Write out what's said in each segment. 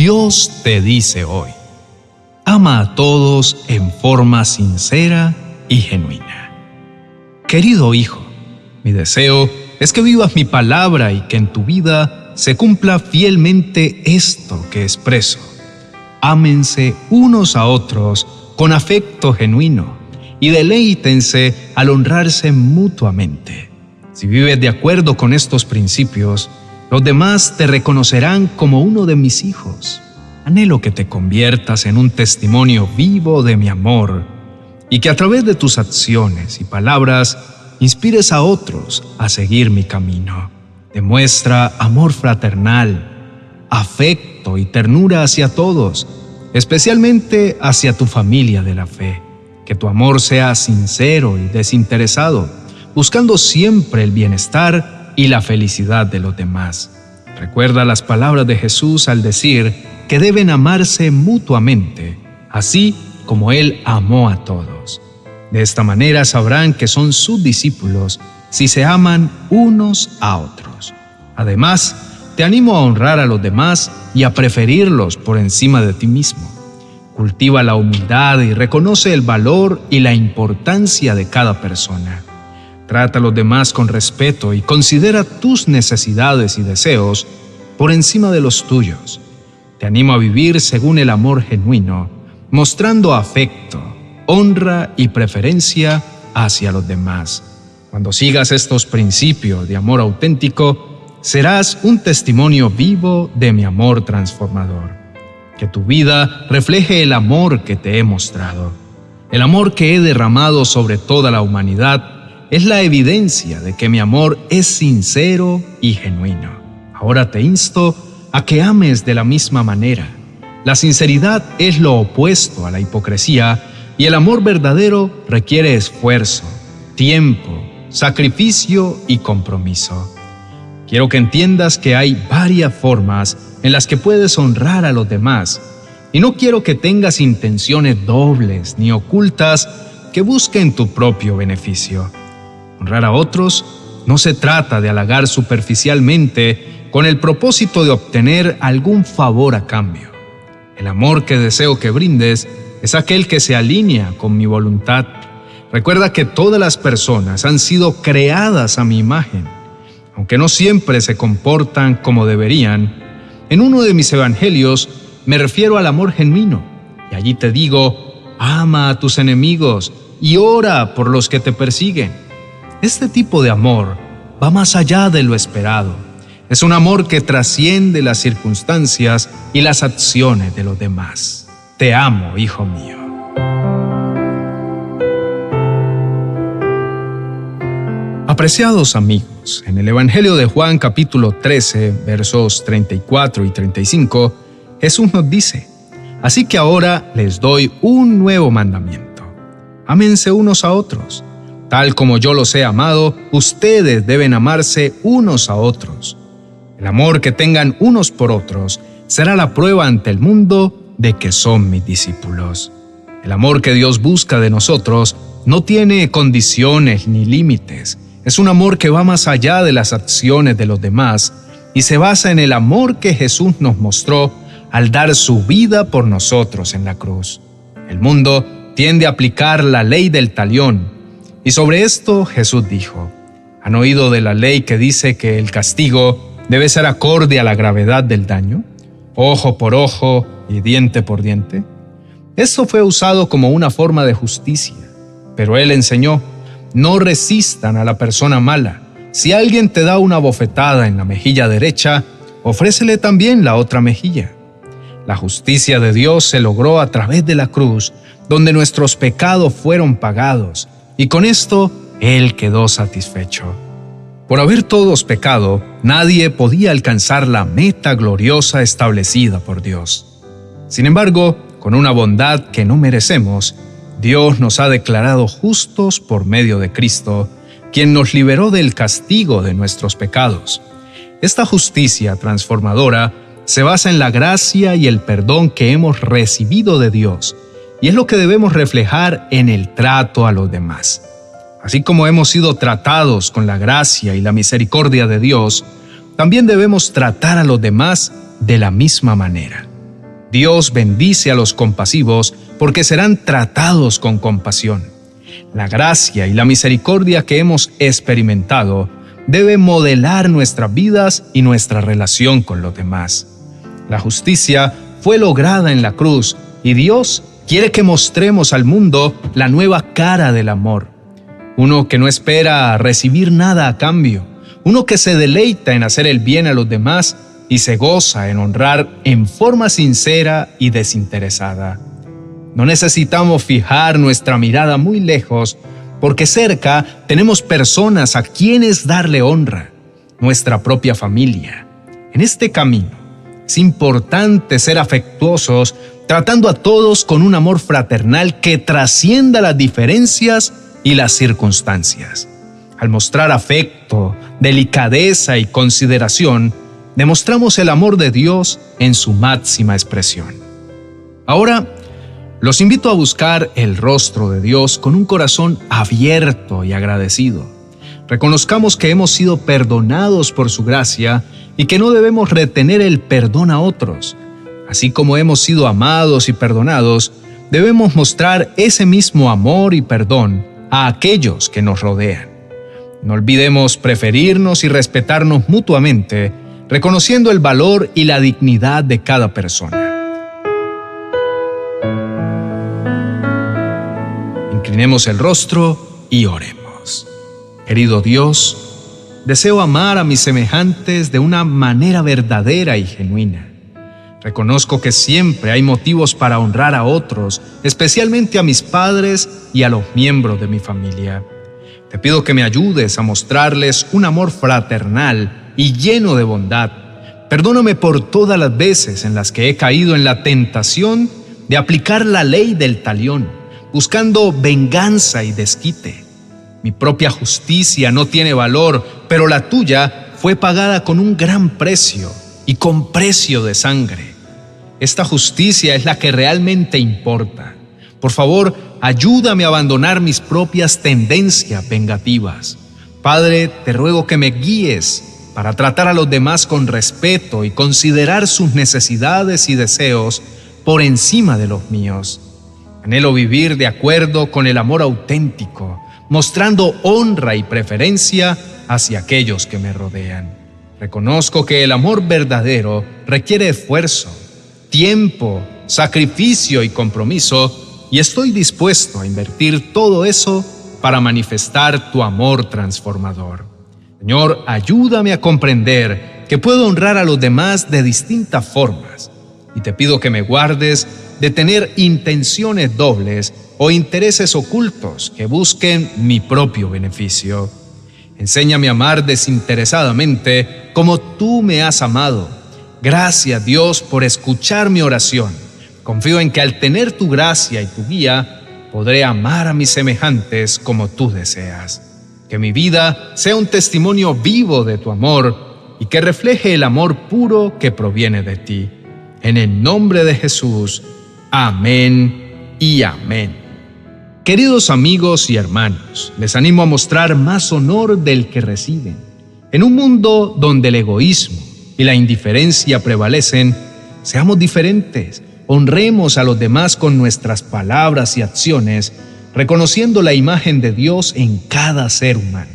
Dios te dice hoy, ama a todos en forma sincera y genuina. Querido hijo, mi deseo es que vivas mi palabra y que en tu vida se cumpla fielmente esto que expreso. Ámense unos a otros con afecto genuino y deleítense al honrarse mutuamente. Si vives de acuerdo con estos principios, los demás te reconocerán como uno de mis hijos. Anhelo que te conviertas en un testimonio vivo de mi amor y que a través de tus acciones y palabras inspires a otros a seguir mi camino. Demuestra amor fraternal, afecto y ternura hacia todos, especialmente hacia tu familia de la fe. Que tu amor sea sincero y desinteresado, buscando siempre el bienestar y la felicidad de los demás. Recuerda las palabras de Jesús al decir que deben amarse mutuamente, así como Él amó a todos. De esta manera sabrán que son sus discípulos si se aman unos a otros. Además, te animo a honrar a los demás y a preferirlos por encima de ti mismo. Cultiva la humildad y reconoce el valor y la importancia de cada persona. Trata a los demás con respeto y considera tus necesidades y deseos por encima de los tuyos. Te animo a vivir según el amor genuino, mostrando afecto, honra y preferencia hacia los demás. Cuando sigas estos principios de amor auténtico, serás un testimonio vivo de mi amor transformador que tu vida refleje el amor que te he mostrado. El amor que he derramado sobre toda la humanidad es la evidencia de que mi amor es sincero y genuino. Ahora te insto a que ames de la misma manera. La sinceridad es lo opuesto a la hipocresía y el amor verdadero requiere esfuerzo, tiempo, sacrificio y compromiso. Quiero que entiendas que hay varias formas en las que puedes honrar a los demás y no quiero que tengas intenciones dobles ni ocultas que busquen tu propio beneficio. Honrar a otros no se trata de halagar superficialmente con el propósito de obtener algún favor a cambio. El amor que deseo que brindes es aquel que se alinea con mi voluntad. Recuerda que todas las personas han sido creadas a mi imagen aunque no siempre se comportan como deberían, en uno de mis evangelios me refiero al amor genuino. Y allí te digo, ama a tus enemigos y ora por los que te persiguen. Este tipo de amor va más allá de lo esperado. Es un amor que trasciende las circunstancias y las acciones de los demás. Te amo, hijo mío. Apreciados amigos, en el Evangelio de Juan capítulo 13, versos 34 y 35, Jesús nos dice, Así que ahora les doy un nuevo mandamiento. Ámense unos a otros. Tal como yo los he amado, ustedes deben amarse unos a otros. El amor que tengan unos por otros será la prueba ante el mundo de que son mis discípulos. El amor que Dios busca de nosotros no tiene condiciones ni límites es un amor que va más allá de las acciones de los demás y se basa en el amor que Jesús nos mostró al dar su vida por nosotros en la cruz. El mundo tiende a aplicar la ley del talión y sobre esto Jesús dijo, ¿han oído de la ley que dice que el castigo debe ser acorde a la gravedad del daño? Ojo por ojo y diente por diente. Eso fue usado como una forma de justicia, pero él enseñó no resistan a la persona mala. Si alguien te da una bofetada en la mejilla derecha, ofrécele también la otra mejilla. La justicia de Dios se logró a través de la cruz, donde nuestros pecados fueron pagados, y con esto Él quedó satisfecho. Por haber todos pecado, nadie podía alcanzar la meta gloriosa establecida por Dios. Sin embargo, con una bondad que no merecemos, Dios nos ha declarado justos por medio de Cristo, quien nos liberó del castigo de nuestros pecados. Esta justicia transformadora se basa en la gracia y el perdón que hemos recibido de Dios, y es lo que debemos reflejar en el trato a los demás. Así como hemos sido tratados con la gracia y la misericordia de Dios, también debemos tratar a los demás de la misma manera. Dios bendice a los compasivos porque serán tratados con compasión. La gracia y la misericordia que hemos experimentado debe modelar nuestras vidas y nuestra relación con los demás. La justicia fue lograda en la cruz y Dios quiere que mostremos al mundo la nueva cara del amor. Uno que no espera recibir nada a cambio, uno que se deleita en hacer el bien a los demás y se goza en honrar en forma sincera y desinteresada. No necesitamos fijar nuestra mirada muy lejos, porque cerca tenemos personas a quienes darle honra, nuestra propia familia. En este camino es importante ser afectuosos, tratando a todos con un amor fraternal que trascienda las diferencias y las circunstancias. Al mostrar afecto, delicadeza y consideración, demostramos el amor de Dios en su máxima expresión. Ahora, los invito a buscar el rostro de Dios con un corazón abierto y agradecido. Reconozcamos que hemos sido perdonados por su gracia y que no debemos retener el perdón a otros. Así como hemos sido amados y perdonados, debemos mostrar ese mismo amor y perdón a aquellos que nos rodean. No olvidemos preferirnos y respetarnos mutuamente reconociendo el valor y la dignidad de cada persona. Inclinemos el rostro y oremos. Querido Dios, deseo amar a mis semejantes de una manera verdadera y genuina. Reconozco que siempre hay motivos para honrar a otros, especialmente a mis padres y a los miembros de mi familia. Te pido que me ayudes a mostrarles un amor fraternal y lleno de bondad. Perdóname por todas las veces en las que he caído en la tentación de aplicar la ley del talión, buscando venganza y desquite. Mi propia justicia no tiene valor, pero la tuya fue pagada con un gran precio y con precio de sangre. Esta justicia es la que realmente importa. Por favor, ayúdame a abandonar mis propias tendencias vengativas. Padre, te ruego que me guíes para tratar a los demás con respeto y considerar sus necesidades y deseos por encima de los míos. Anhelo vivir de acuerdo con el amor auténtico, mostrando honra y preferencia hacia aquellos que me rodean. Reconozco que el amor verdadero requiere esfuerzo, tiempo, sacrificio y compromiso, y estoy dispuesto a invertir todo eso para manifestar tu amor transformador. Señor, ayúdame a comprender que puedo honrar a los demás de distintas formas y te pido que me guardes de tener intenciones dobles o intereses ocultos que busquen mi propio beneficio. Enséñame a amar desinteresadamente como tú me has amado. Gracias Dios por escuchar mi oración. Confío en que al tener tu gracia y tu guía, podré amar a mis semejantes como tú deseas. Que mi vida sea un testimonio vivo de tu amor y que refleje el amor puro que proviene de ti. En el nombre de Jesús. Amén y amén. Queridos amigos y hermanos, les animo a mostrar más honor del que reciben. En un mundo donde el egoísmo y la indiferencia prevalecen, seamos diferentes, honremos a los demás con nuestras palabras y acciones reconociendo la imagen de Dios en cada ser humano.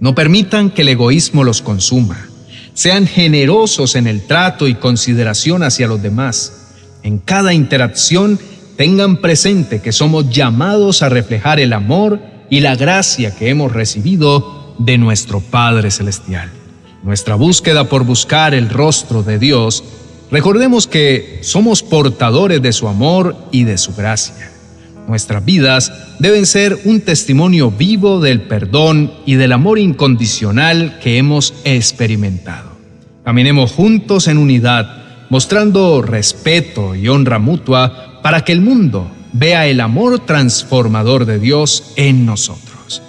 No permitan que el egoísmo los consuma. Sean generosos en el trato y consideración hacia los demás. En cada interacción tengan presente que somos llamados a reflejar el amor y la gracia que hemos recibido de nuestro Padre Celestial. Nuestra búsqueda por buscar el rostro de Dios, recordemos que somos portadores de su amor y de su gracia. Nuestras vidas deben ser un testimonio vivo del perdón y del amor incondicional que hemos experimentado. Caminemos juntos en unidad, mostrando respeto y honra mutua para que el mundo vea el amor transformador de Dios en nosotros.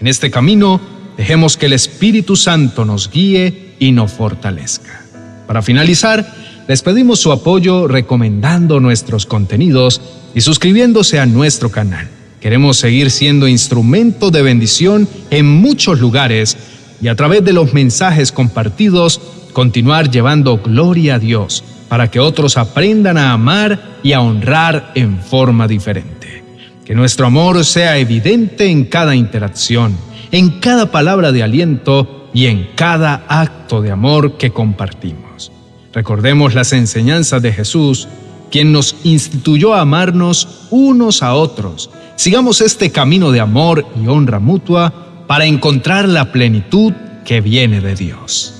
En este camino, dejemos que el Espíritu Santo nos guíe y nos fortalezca. Para finalizar, les pedimos su apoyo recomendando nuestros contenidos y suscribiéndose a nuestro canal. Queremos seguir siendo instrumento de bendición en muchos lugares y a través de los mensajes compartidos continuar llevando gloria a Dios para que otros aprendan a amar y a honrar en forma diferente. Que nuestro amor sea evidente en cada interacción, en cada palabra de aliento y en cada acto de amor que compartimos. Recordemos las enseñanzas de Jesús, quien nos instituyó a amarnos unos a otros. Sigamos este camino de amor y honra mutua para encontrar la plenitud que viene de Dios.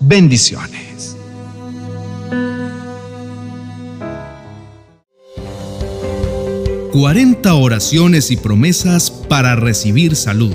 Bendiciones. ...40 oraciones y promesas para recibir salud